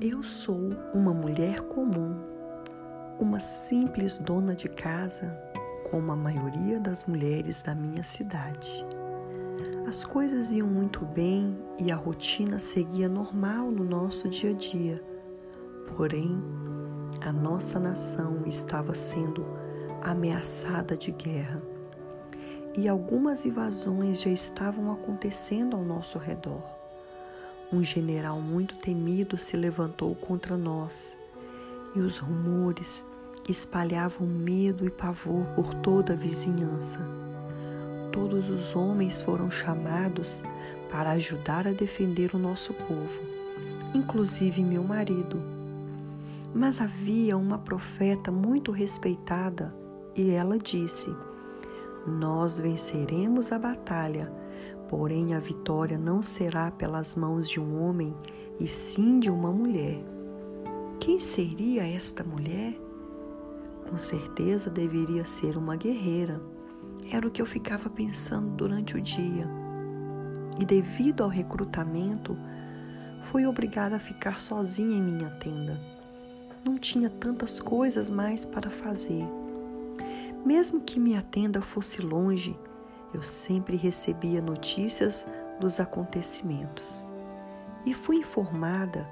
Eu sou uma mulher comum, uma simples dona de casa, como a maioria das mulheres da minha cidade. As coisas iam muito bem e a rotina seguia normal no nosso dia a dia. Porém, a nossa nação estava sendo ameaçada de guerra e algumas invasões já estavam acontecendo ao nosso redor. Um general muito temido se levantou contra nós e os rumores espalhavam medo e pavor por toda a vizinhança. Todos os homens foram chamados para ajudar a defender o nosso povo, inclusive meu marido. Mas havia uma profeta muito respeitada e ela disse: nós venceremos a batalha, porém a vitória não será pelas mãos de um homem, e sim de uma mulher. Quem seria esta mulher? Com certeza deveria ser uma guerreira. Era o que eu ficava pensando durante o dia. E devido ao recrutamento, fui obrigada a ficar sozinha em minha tenda. Não tinha tantas coisas mais para fazer. Mesmo que minha tenda fosse longe, eu sempre recebia notícias dos acontecimentos. E fui informada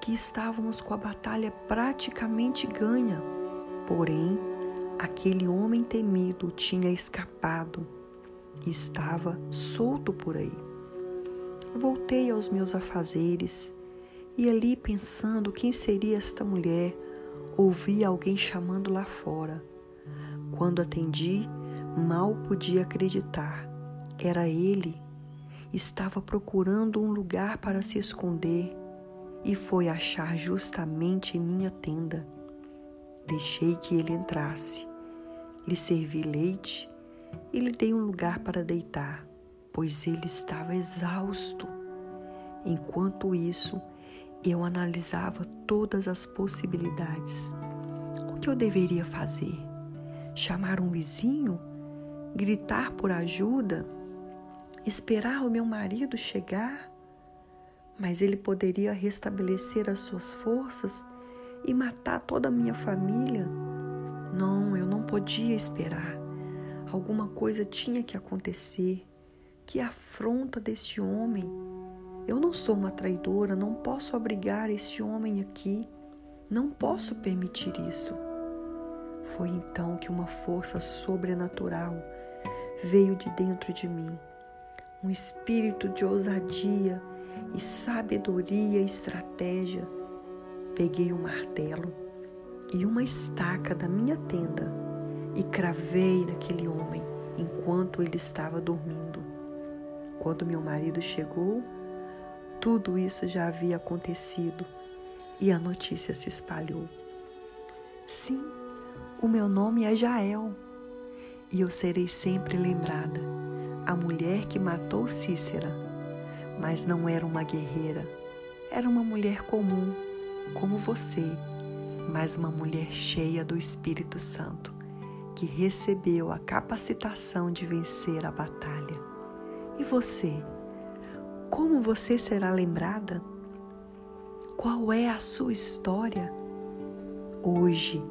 que estávamos com a batalha praticamente ganha. Porém, aquele homem temido tinha escapado e estava solto por aí. Voltei aos meus afazeres e ali pensando quem seria esta mulher, ouvi alguém chamando lá fora. Quando atendi, mal podia acreditar. Era ele. Estava procurando um lugar para se esconder e foi achar justamente em minha tenda. Deixei que ele entrasse. Lhe servi leite e lhe dei um lugar para deitar, pois ele estava exausto. Enquanto isso, eu analisava todas as possibilidades. O que eu deveria fazer? chamar um vizinho, gritar por ajuda, esperar o meu marido chegar, mas ele poderia restabelecer as suas forças e matar toda a minha família. Não, eu não podia esperar. Alguma coisa tinha que acontecer. Que afronta deste homem. Eu não sou uma traidora, não posso abrigar este homem aqui. Não posso permitir isso. Foi então que uma força sobrenatural veio de dentro de mim, um espírito de ousadia e sabedoria e estratégia. Peguei um martelo e uma estaca da minha tenda e cravei naquele homem enquanto ele estava dormindo. Quando meu marido chegou, tudo isso já havia acontecido e a notícia se espalhou. Sim, o meu nome é Jael e eu serei sempre lembrada, a mulher que matou Cícera, mas não era uma guerreira, era uma mulher comum, como você, mas uma mulher cheia do Espírito Santo, que recebeu a capacitação de vencer a batalha. E você? Como você será lembrada? Qual é a sua história? Hoje,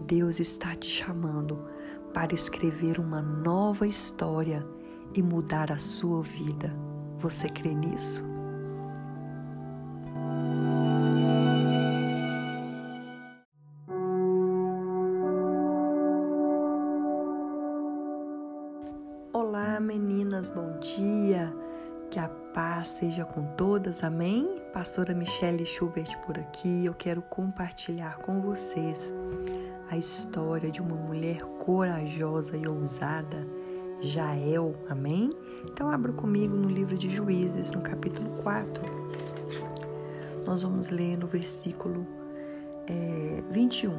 Deus está te chamando para escrever uma nova história e mudar a sua vida. Você crê nisso? Olá, meninas, bom dia. Que a paz seja com todas, amém? Pastora Michelle Schubert por aqui. Eu quero compartilhar com vocês a história de uma mulher corajosa e ousada, Jael, amém? Então abra comigo no livro de Juízes, no capítulo 4. Nós vamos ler no versículo é, 21.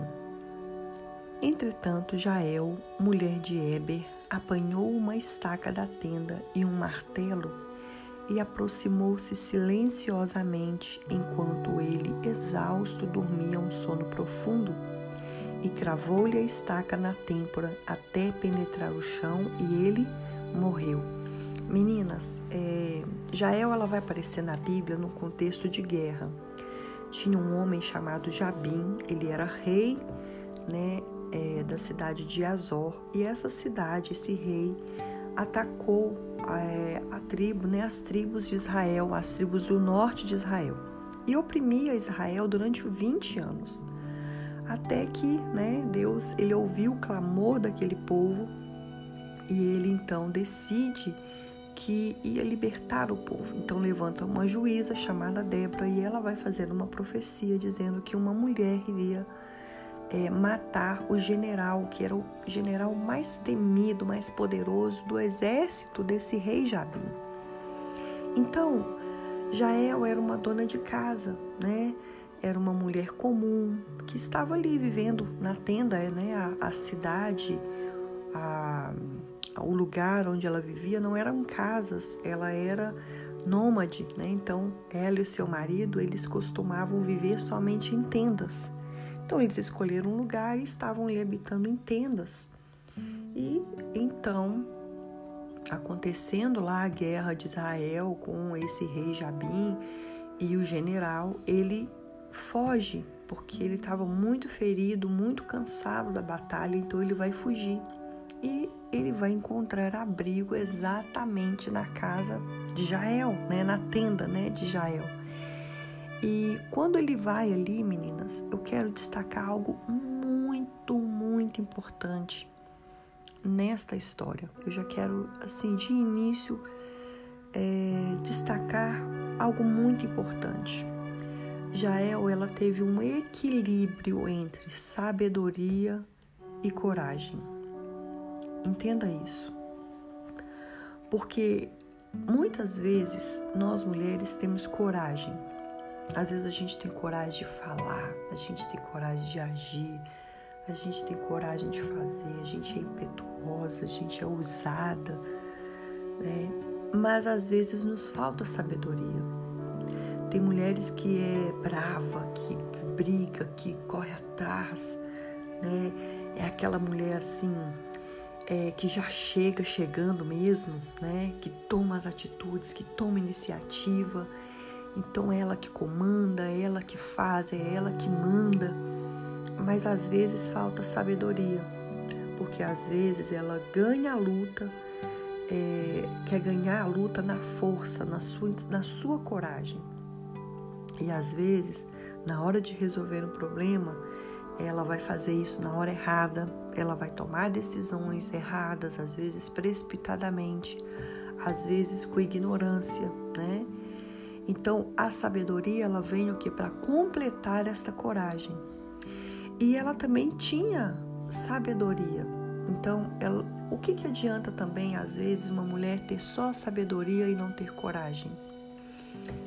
Entretanto, Jael, mulher de Eber, apanhou uma estaca da tenda e um martelo e aproximou-se silenciosamente enquanto ele, exausto, dormia um sono profundo e cravou-lhe a estaca na têmpora até penetrar o chão e ele morreu. Meninas, é, Jael ela vai aparecer na Bíblia no contexto de guerra. tinha um homem chamado Jabim, ele era rei, né, é, da cidade de Azor, e essa cidade, esse rei, atacou é, a tribo, né, as tribos de Israel, as tribos do norte de Israel, e oprimia Israel durante 20 anos. Até que, né, Deus, ele ouviu o clamor daquele povo e ele então decide que ia libertar o povo. Então levanta uma juíza chamada Débora e ela vai fazer uma profecia dizendo que uma mulher iria é, matar o general, que era o general mais temido, mais poderoso do exército desse rei Jabim. Então, Jael era uma dona de casa, né? Era uma mulher comum que estava ali vivendo na tenda, né? A, a cidade, a, o lugar onde ela vivia não eram casas, ela era nômade, né? Então, ela e o seu marido, eles costumavam viver somente em tendas. Então eles escolheram um lugar e estavam ali habitando em tendas. E então, acontecendo lá a guerra de Israel com esse rei Jabim e o general, ele foge porque ele estava muito ferido, muito cansado da batalha, então ele vai fugir. E ele vai encontrar abrigo exatamente na casa de Jael, né, na tenda, né, de Jael. E quando ele vai ali, meninas, eu quero destacar algo muito, muito importante nesta história. Eu já quero, assim, de início, é, destacar algo muito importante. Jael, ela teve um equilíbrio entre sabedoria e coragem. Entenda isso. Porque muitas vezes nós mulheres temos coragem às vezes a gente tem coragem de falar, a gente tem coragem de agir, a gente tem coragem de fazer, a gente é impetuosa, a gente é ousada, né? Mas às vezes nos falta sabedoria. Tem mulheres que é brava, que, briga, que corre atrás, né? É aquela mulher assim, é, que já chega chegando mesmo, né? Que toma as atitudes, que toma iniciativa então é ela que comanda, é ela que faz, é ela que manda. Mas às vezes falta sabedoria, porque às vezes ela ganha a luta, é, quer ganhar a luta na força, na sua, na sua coragem. E às vezes, na hora de resolver um problema, ela vai fazer isso na hora errada, ela vai tomar decisões erradas, às vezes precipitadamente, às vezes com ignorância, né? Então, a sabedoria ela vem o que para completar esta coragem. E ela também tinha sabedoria. Então, ela, o que, que adianta também às vezes uma mulher ter só sabedoria e não ter coragem?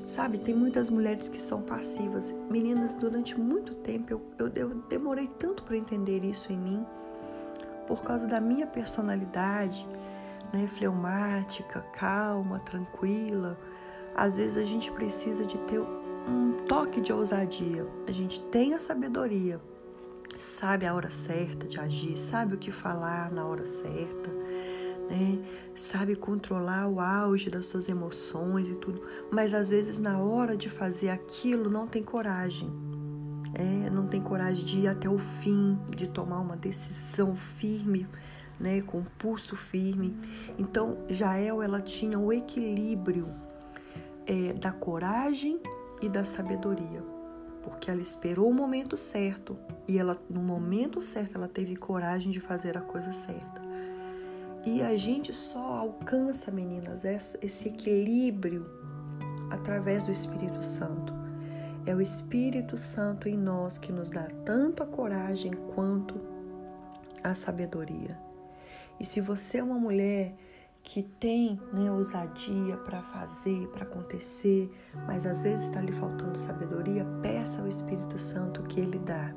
Sabe, tem muitas mulheres que são passivas. Meninas, durante muito tempo eu, eu, eu demorei tanto para entender isso em mim, por causa da minha personalidade, né, fleumática, calma, tranquila às vezes a gente precisa de ter um toque de ousadia. A gente tem a sabedoria, sabe a hora certa de agir, sabe o que falar na hora certa, né? Sabe controlar o auge das suas emoções e tudo, mas às vezes na hora de fazer aquilo não tem coragem. É, não tem coragem de ir até o fim, de tomar uma decisão firme, né, com pulso firme. Então, Jael ela tinha o equilíbrio é, da coragem e da sabedoria, porque ela esperou o momento certo e ela no momento certo ela teve coragem de fazer a coisa certa. E a gente só alcança, meninas, esse equilíbrio através do Espírito Santo. É o Espírito Santo em nós que nos dá tanto a coragem quanto a sabedoria. E se você é uma mulher que tem né, ousadia para fazer, para acontecer, mas às vezes está lhe faltando sabedoria, peça ao Espírito Santo que Ele dá.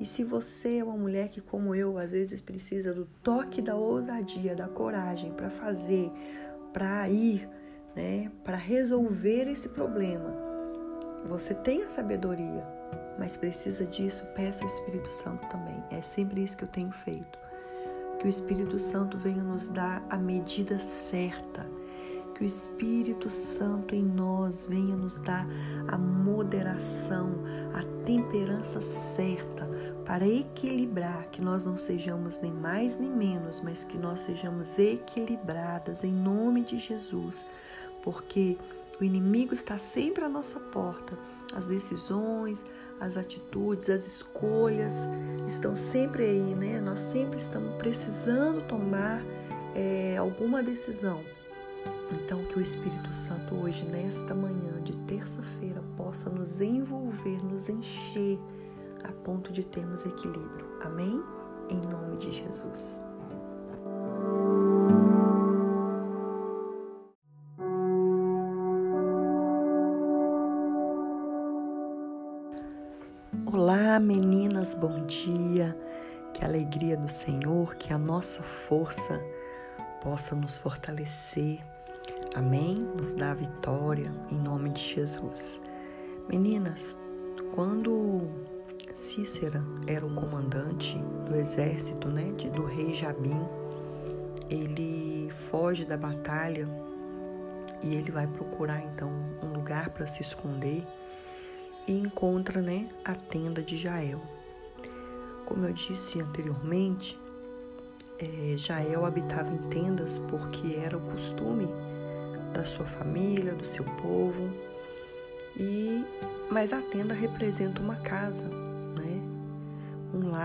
E se você é uma mulher que, como eu, às vezes precisa do toque da ousadia, da coragem para fazer, para ir, né, para resolver esse problema, você tem a sabedoria, mas precisa disso, peça ao Espírito Santo também. É sempre isso que eu tenho feito que o Espírito Santo venha nos dar a medida certa, que o Espírito Santo em nós venha nos dar a moderação, a temperança certa para equilibrar, que nós não sejamos nem mais nem menos, mas que nós sejamos equilibradas em nome de Jesus, porque o inimigo está sempre à nossa porta. As decisões, as atitudes, as escolhas estão sempre aí, né? Nós sempre estamos precisando tomar é, alguma decisão. Então, que o Espírito Santo hoje, nesta manhã de terça-feira, possa nos envolver, nos encher a ponto de termos equilíbrio. Amém? Em nome de Jesus. Olá, meninas, bom dia. Que a alegria do Senhor, que a nossa força possa nos fortalecer. Amém? Nos dá vitória em nome de Jesus. Meninas, quando Cícera era o comandante do exército, né, do rei Jabim, ele foge da batalha e ele vai procurar então um lugar para se esconder e encontra, né, a tenda de Jael. Como eu disse anteriormente, é, Jael habitava em tendas porque era o costume da sua família, do seu povo. E mas a tenda representa uma casa,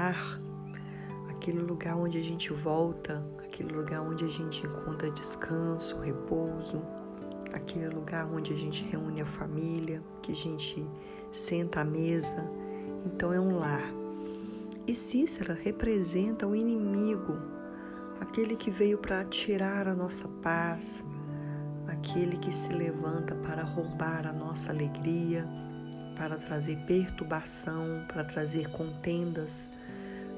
lar, aquele lugar onde a gente volta, aquele lugar onde a gente encontra descanso, repouso, aquele lugar onde a gente reúne a família, que a gente senta à mesa. Então é um lar. E Cícera representa o inimigo, aquele que veio para tirar a nossa paz, aquele que se levanta para roubar a nossa alegria, para trazer perturbação, para trazer contendas,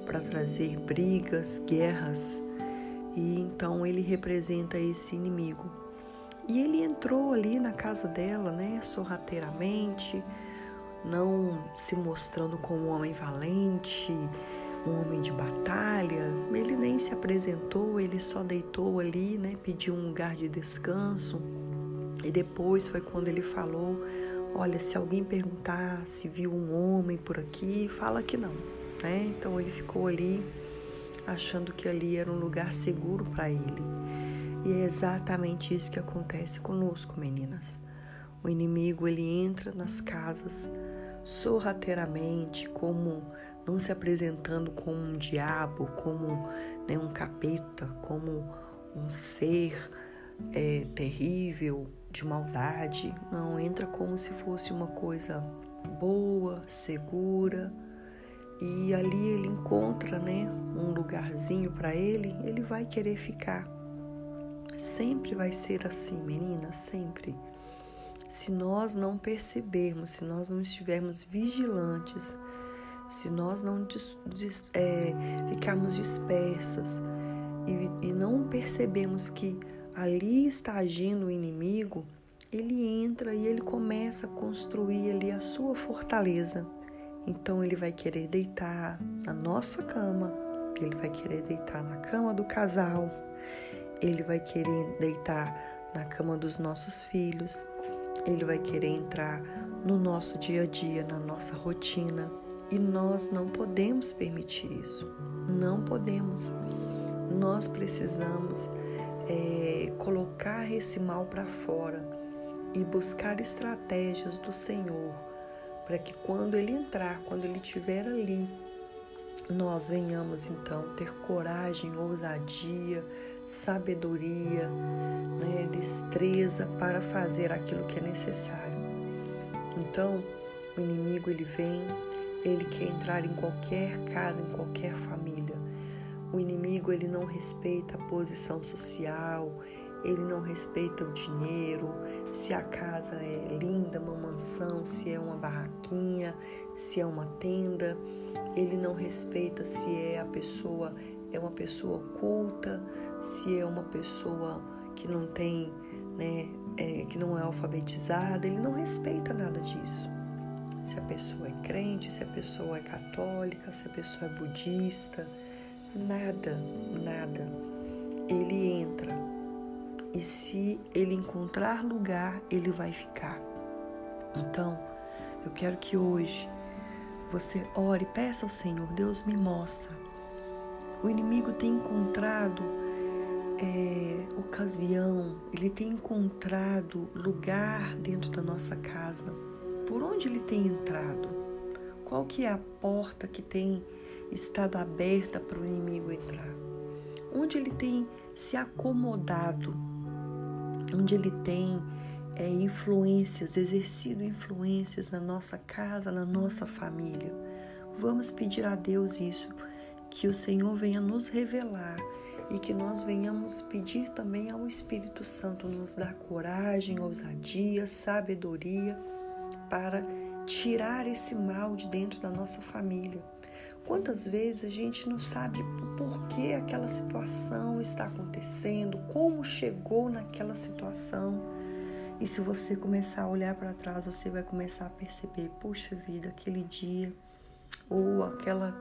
para trazer brigas, guerras. E então ele representa esse inimigo. E ele entrou ali na casa dela, né, sorrateiramente, não se mostrando como um homem valente, um homem de batalha. Ele nem se apresentou, ele só deitou ali, né, pediu um lugar de descanso. E depois foi quando ele falou: Olha, se alguém perguntar se viu um homem por aqui, fala que não. Né? Então ele ficou ali achando que ali era um lugar seguro para ele. E é exatamente isso que acontece conosco, meninas. O inimigo ele entra nas casas sorrateiramente, como não se apresentando como um diabo, como né, um capeta, como um ser é, terrível, de maldade. Não, entra como se fosse uma coisa boa, segura. E ali ele encontra, né, um lugarzinho para ele, ele vai querer ficar. Sempre vai ser assim, menina, sempre. Se nós não percebermos, se nós não estivermos vigilantes, se nós não é, ficarmos dispersas e, e não percebemos que ali está agindo o inimigo, ele entra e ele começa a construir ali a sua fortaleza. Então ele vai querer deitar na nossa cama, ele vai querer deitar na cama do casal, ele vai querer deitar na cama dos nossos filhos, ele vai querer entrar no nosso dia a dia, na nossa rotina. E nós não podemos permitir isso. Não podemos. Nós precisamos é, colocar esse mal para fora e buscar estratégias do Senhor para que quando ele entrar, quando ele estiver ali, nós venhamos então ter coragem, ousadia, sabedoria, né, destreza para fazer aquilo que é necessário. Então, o inimigo ele vem, ele quer entrar em qualquer casa, em qualquer família o inimigo ele não respeita a posição social, ele não respeita o dinheiro, se a casa é linda, uma mansão, se é uma barraquinha, se é uma tenda, ele não respeita se é a pessoa é uma pessoa culta, se é uma pessoa que não tem, né, é, que não é alfabetizada, ele não respeita nada disso. Se a pessoa é crente, se a pessoa é católica, se a pessoa é budista, Nada, nada. Ele entra e se ele encontrar lugar, ele vai ficar. Então, eu quero que hoje você ore, peça ao Senhor, Deus me mostra. O inimigo tem encontrado é, ocasião, ele tem encontrado lugar dentro da nossa casa. Por onde ele tem entrado? Qual que é a porta que tem estado aberta para o inimigo entrar? Onde ele tem se acomodado? Onde ele tem é, influências, exercido influências na nossa casa, na nossa família? Vamos pedir a Deus isso, que o Senhor venha nos revelar e que nós venhamos pedir também ao Espírito Santo nos dar coragem, ousadia, sabedoria para tirar esse mal de dentro da nossa família. Quantas vezes a gente não sabe por que aquela situação está acontecendo, como chegou naquela situação. E se você começar a olhar para trás, você vai começar a perceber, puxa vida, aquele dia ou aquela,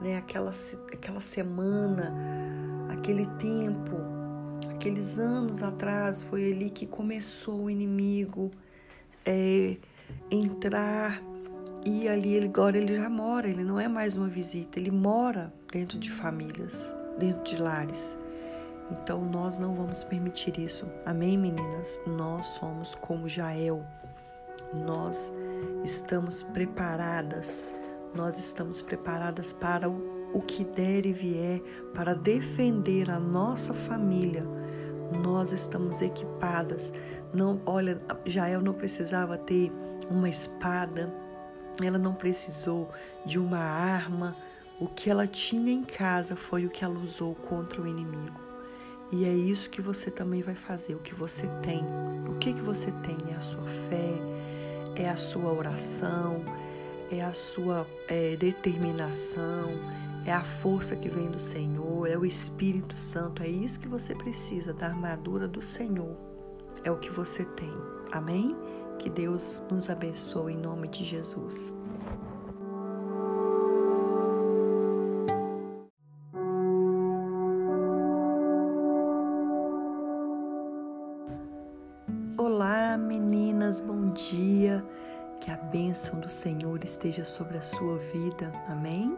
né, aquela, aquela semana, aquele tempo, aqueles anos atrás, foi ali que começou o inimigo é, entrar e ali ele, agora ele já mora, ele não é mais uma visita, ele mora dentro de famílias, dentro de lares. Então nós não vamos permitir isso. Amém, meninas? Nós somos como Jael. Nós estamos preparadas. Nós estamos preparadas para o o que der e vier para defender a nossa família. Nós estamos equipadas. Não, olha, Jael não precisava ter uma espada, ela não precisou de uma arma. O que ela tinha em casa foi o que ela usou contra o inimigo. E é isso que você também vai fazer, o que você tem. O que, que você tem? É a sua fé, é a sua oração, é a sua é, determinação, é a força que vem do Senhor, é o Espírito Santo, é isso que você precisa, da armadura do Senhor. É o que você tem. Amém? Que Deus nos abençoe em nome de Jesus. Olá, meninas, bom dia. Que a bênção do Senhor esteja sobre a sua vida. Amém?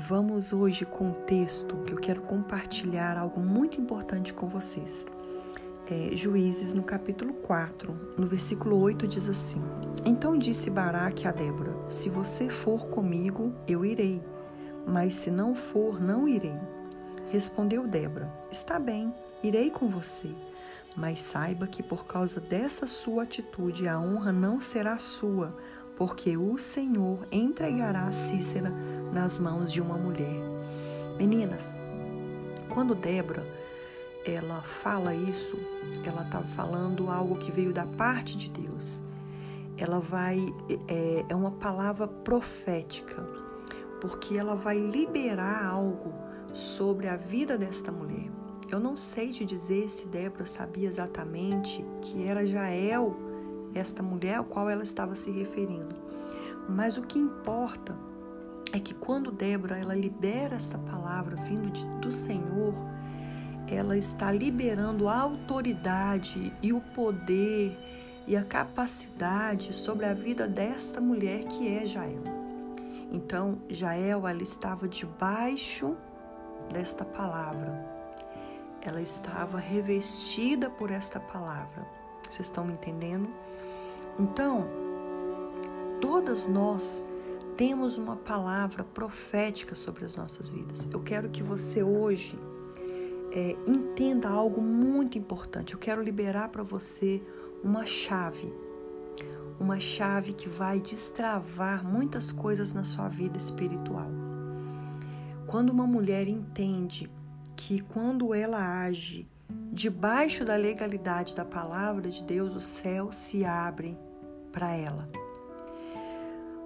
Vamos hoje com um texto que eu quero compartilhar algo muito importante com vocês. É, Juízes, no capítulo 4, no versículo 8, diz assim: Então disse Baraque a Débora: Se você for comigo, eu irei, mas se não for, não irei. Respondeu Débora: Está bem, irei com você. Mas saiba que por causa dessa sua atitude a honra não será sua, porque o Senhor entregará Cícera nas mãos de uma mulher. Meninas, quando Débora ela fala isso, ela está falando algo que veio da parte de Deus. Ela vai é, é uma palavra profética, porque ela vai liberar algo sobre a vida desta mulher. Eu não sei te dizer se Débora sabia exatamente que era Jael esta mulher a qual ela estava se referindo. Mas o que importa é que quando Débora ela libera essa palavra vindo de, do Senhor, ela está liberando a autoridade e o poder e a capacidade sobre a vida desta mulher que é Jael. Então, Jael ela estava debaixo desta palavra. Ela estava revestida por esta palavra. Vocês estão me entendendo? Então, todas nós temos uma palavra profética sobre as nossas vidas. Eu quero que você hoje é, entenda algo muito importante. Eu quero liberar para você uma chave, uma chave que vai destravar muitas coisas na sua vida espiritual. Quando uma mulher entende que quando ela age debaixo da legalidade da palavra de Deus, o céu se abre para ela.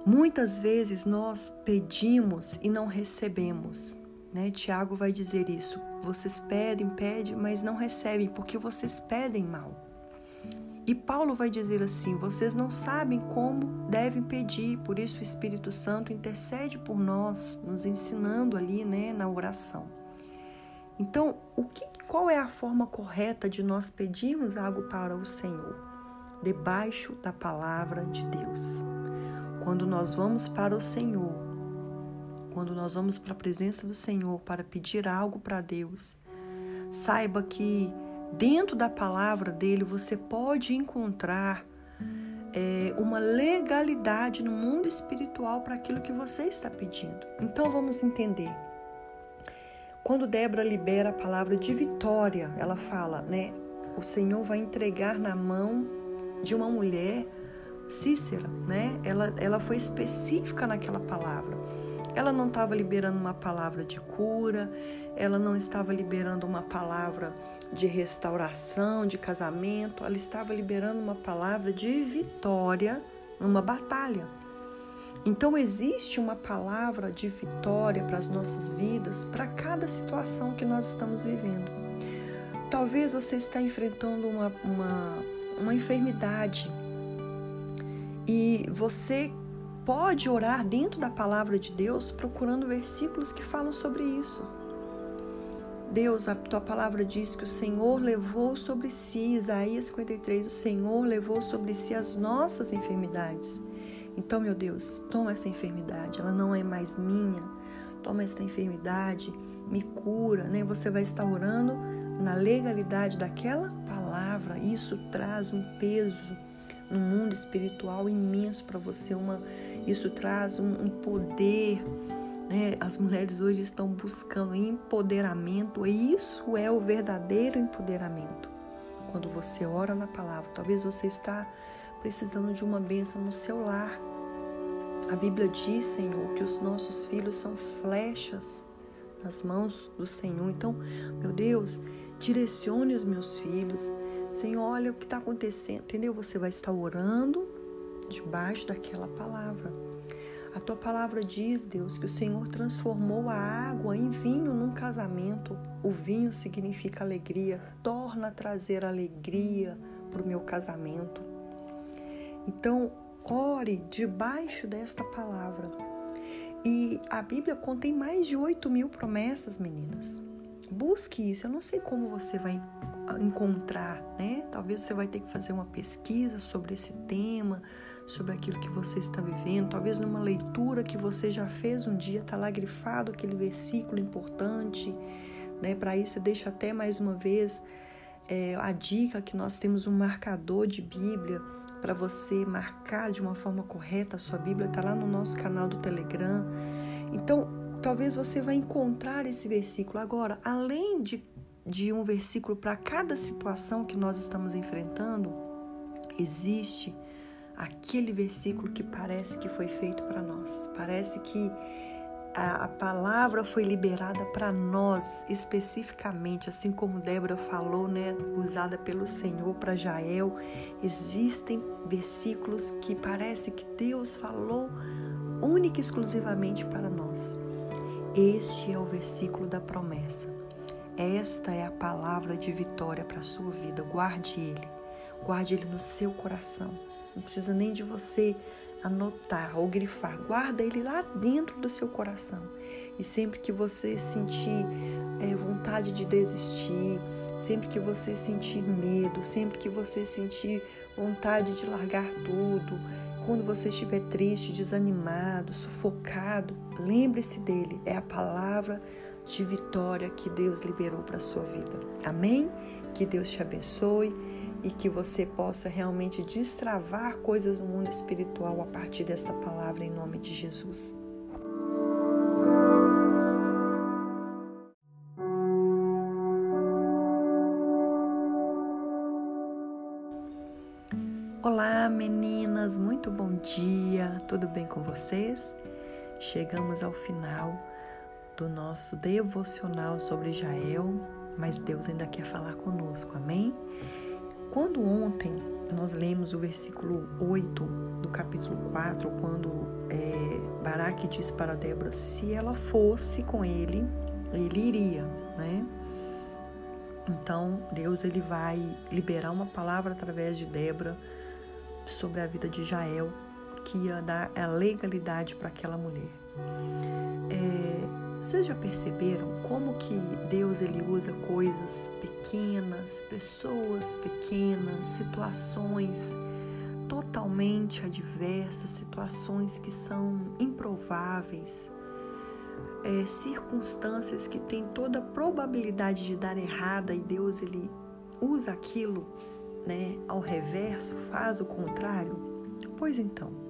Muitas vezes nós pedimos e não recebemos. Né? Tiago vai dizer isso. Vocês pedem, pedem, mas não recebem porque vocês pedem mal. E Paulo vai dizer assim: vocês não sabem como devem pedir, por isso o Espírito Santo intercede por nós, nos ensinando ali né, na oração. Então, o que, qual é a forma correta de nós pedirmos algo para o Senhor? Debaixo da palavra de Deus. Quando nós vamos para o Senhor, quando nós vamos para a presença do Senhor para pedir algo para Deus, saiba que dentro da palavra dele você pode encontrar é, uma legalidade no mundo espiritual para aquilo que você está pedindo. Então vamos entender. Quando Débora libera a palavra de vitória, ela fala, né? O Senhor vai entregar na mão de uma mulher, Cícera, né? Ela, ela foi específica naquela palavra. Ela não estava liberando uma palavra de cura, ela não estava liberando uma palavra de restauração, de casamento, ela estava liberando uma palavra de vitória numa batalha. Então existe uma palavra de vitória para as nossas vidas, para cada situação que nós estamos vivendo. Talvez você está enfrentando uma, uma, uma enfermidade e você pode orar dentro da palavra de Deus procurando versículos que falam sobre isso. Deus, a tua palavra diz que o Senhor levou sobre si, Isaías 53, o Senhor levou sobre si as nossas enfermidades. Então, meu Deus, toma essa enfermidade, ela não é mais minha. Toma essa enfermidade, me cura, né? Você vai estar orando na legalidade daquela palavra. Isso traz um peso no mundo espiritual imenso para você, uma isso traz um, um poder. Né? As mulheres hoje estão buscando empoderamento, e isso é o verdadeiro empoderamento. Quando você ora na palavra, talvez você está precisando de uma bênção no seu lar. A Bíblia diz, Senhor, que os nossos filhos são flechas nas mãos do Senhor. Então, meu Deus, direcione os meus filhos. Senhor, olha o que está acontecendo, entendeu? Você vai estar orando debaixo daquela palavra. A tua palavra diz, Deus, que o Senhor transformou a água em vinho num casamento. O vinho significa alegria, torna a trazer alegria para o meu casamento. Então, ore debaixo desta palavra. E a Bíblia contém mais de 8 mil promessas, meninas. Busque isso. Eu não sei como você vai encontrar, né? Talvez você vai ter que fazer uma pesquisa sobre esse tema, sobre aquilo que você está vivendo, talvez numa leitura que você já fez um dia, está lá grifado aquele versículo importante, né? Para isso eu deixo até mais uma vez é, a dica que nós temos um marcador de Bíblia para você marcar de uma forma correta a sua Bíblia, está lá no nosso canal do Telegram. Então, talvez você vai encontrar esse versículo. Agora, além de, de um versículo para cada situação que nós estamos enfrentando, existe aquele versículo que parece que foi feito para nós. Parece que a, a palavra foi liberada para nós especificamente, assim como Débora falou, né, usada pelo Senhor para Jael. Existem versículos que parece que Deus falou única e exclusivamente para nós. Este é o versículo da promessa. Esta é a palavra de vitória para a sua vida. Guarde ele. Guarde ele no seu coração. Não precisa nem de você anotar ou grifar. Guarda ele lá dentro do seu coração. E sempre que você sentir é, vontade de desistir, sempre que você sentir medo, sempre que você sentir vontade de largar tudo, quando você estiver triste, desanimado, sufocado, lembre-se dele. É a palavra de vitória que Deus liberou para a sua vida. Amém? Que Deus te abençoe e que você possa realmente destravar coisas no mundo espiritual a partir desta palavra em nome de Jesus. Olá, meninas, muito bom dia, tudo bem com vocês? Chegamos ao final do nosso devocional sobre Jael, mas Deus ainda quer falar conosco, amém? Quando ontem nós lemos o versículo 8 do capítulo 4, quando é, Baraque diz para Débora: se ela fosse com ele, ele iria, né? Então Deus ele vai liberar uma palavra através de Débora sobre a vida de Jael, que ia dar a legalidade para aquela mulher. É, Vocês já perceberam como que Deus ele usa coisas pequenas, pessoas pequenas, situações totalmente adversas, situações que são improváveis, é, circunstâncias que têm toda a probabilidade de dar errada e Deus ele usa aquilo, né, ao reverso, faz o contrário? Pois então,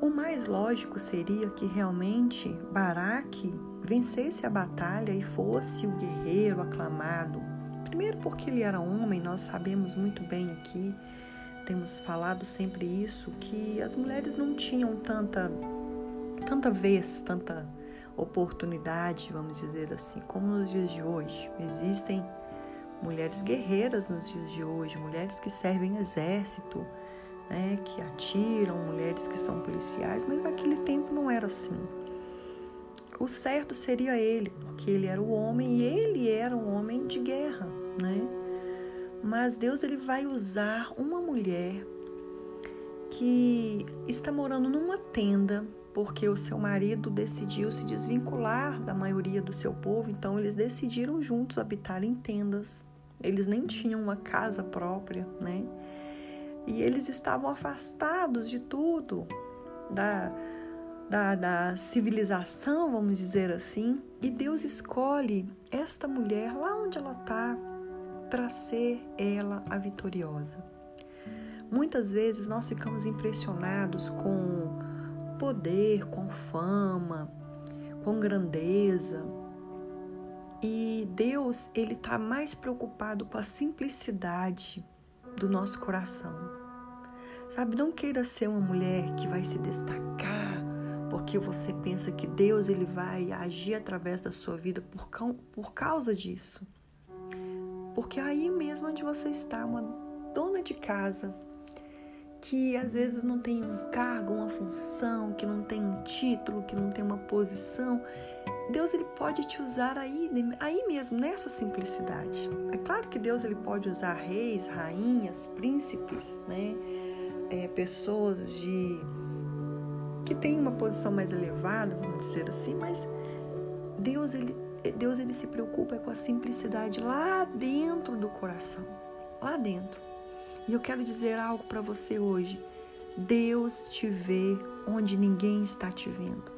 o mais lógico seria que realmente Baraque vencesse a batalha e fosse o guerreiro aclamado. Primeiro porque ele era homem, nós sabemos muito bem aqui, temos falado sempre isso, que as mulheres não tinham tanta tanta vez, tanta oportunidade, vamos dizer assim, como nos dias de hoje. Existem mulheres guerreiras nos dias de hoje, mulheres que servem exército, né, que atiram, mulheres que são policiais, mas naquele tempo não era assim. O certo seria ele, porque ele era o homem e ele era um homem de guerra, né? Mas Deus ele vai usar uma mulher que está morando numa tenda porque o seu marido decidiu se desvincular da maioria do seu povo, então eles decidiram juntos habitar em tendas. Eles nem tinham uma casa própria, né? E eles estavam afastados de tudo, da, da, da civilização, vamos dizer assim. E Deus escolhe esta mulher lá onde ela está para ser ela a vitoriosa. Muitas vezes nós ficamos impressionados com poder, com fama, com grandeza. E Deus, ele está mais preocupado com a simplicidade do nosso coração. Sabe, não queira ser uma mulher que vai se destacar porque você pensa que Deus ele vai agir através da sua vida por, por causa disso. Porque aí mesmo onde você está, uma dona de casa, que às vezes não tem um cargo, uma função, que não tem um título, que não tem uma posição, Deus ele pode te usar aí, aí mesmo, nessa simplicidade. É claro que Deus ele pode usar reis, rainhas, príncipes, né? É, pessoas de que têm uma posição mais elevada, vamos dizer assim, mas Deus ele Deus ele se preocupa com a simplicidade lá dentro do coração, lá dentro. E eu quero dizer algo para você hoje. Deus te vê onde ninguém está te vendo.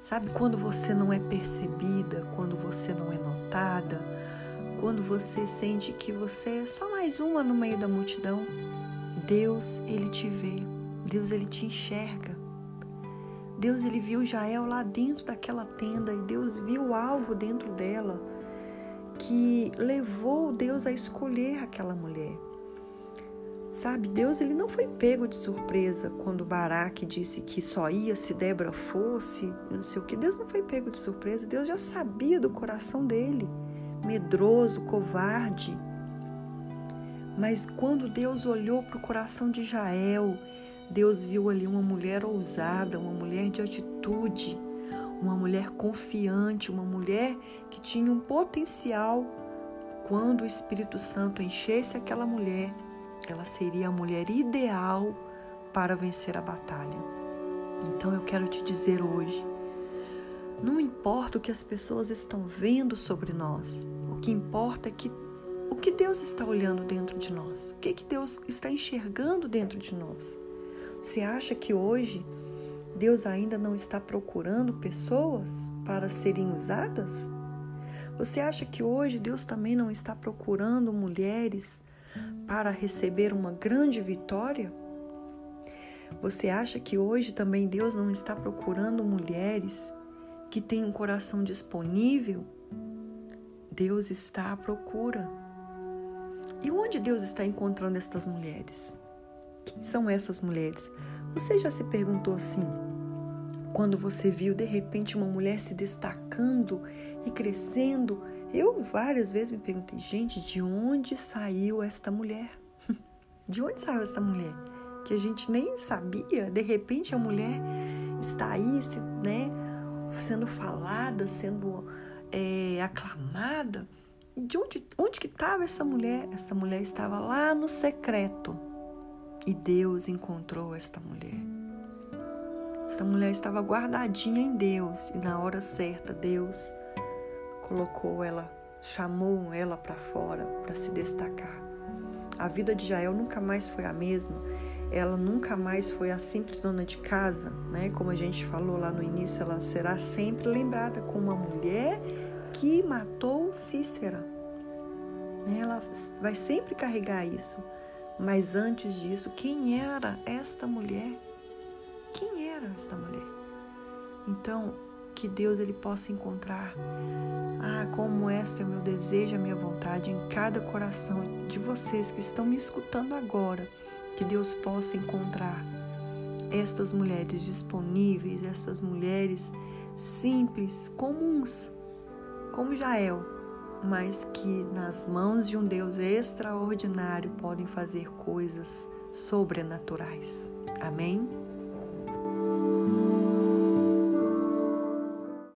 Sabe quando você não é percebida, quando você não é notada, quando você sente que você é só mais uma no meio da multidão? Deus, ele te vê. Deus, ele te enxerga. Deus, ele viu Jael lá dentro daquela tenda e Deus viu algo dentro dela que levou Deus a escolher aquela mulher. Sabe, Deus ele não foi pego de surpresa quando Baraque disse que só ia se Débora fosse, não sei o que. Deus não foi pego de surpresa, Deus já sabia do coração dele, medroso, covarde. Mas quando Deus olhou para o coração de Jael, Deus viu ali uma mulher ousada, uma mulher de atitude, uma mulher confiante, uma mulher que tinha um potencial. Quando o Espírito Santo enchesse aquela mulher, ela seria a mulher ideal para vencer a batalha. Então eu quero te dizer hoje: não importa o que as pessoas estão vendo sobre nós, o que importa é que o que Deus está olhando dentro de nós, o que, que Deus está enxergando dentro de nós. Você acha que hoje Deus ainda não está procurando pessoas para serem usadas? Você acha que hoje Deus também não está procurando mulheres para receber uma grande vitória? Você acha que hoje também Deus não está procurando mulheres que têm um coração disponível? Deus está à procura. E onde Deus está encontrando estas mulheres? Quem são essas mulheres? Você já se perguntou assim? Quando você viu de repente uma mulher se destacando e crescendo eu várias vezes me perguntei, gente, de onde saiu esta mulher? De onde saiu essa mulher? Que a gente nem sabia. De repente a mulher está aí, né, sendo falada, sendo é, aclamada. E de onde, onde que estava essa mulher? Essa mulher estava lá no secreto. E Deus encontrou esta mulher. Esta mulher estava guardadinha em Deus e na hora certa Deus colocou ela, chamou ela para fora para se destacar. A vida de Jael nunca mais foi a mesma. Ela nunca mais foi a simples dona de casa, né? Como a gente falou lá no início, ela será sempre lembrada como uma mulher que matou Cícera. Ela vai sempre carregar isso. Mas antes disso, quem era esta mulher? Quem era esta mulher? Então, que Deus ele possa encontrar. Ah, como esta é o meu desejo, a minha vontade em cada coração de vocês que estão me escutando agora. Que Deus possa encontrar estas mulheres disponíveis, estas mulheres simples, comuns, como Jael, mas que nas mãos de um Deus extraordinário podem fazer coisas sobrenaturais. Amém?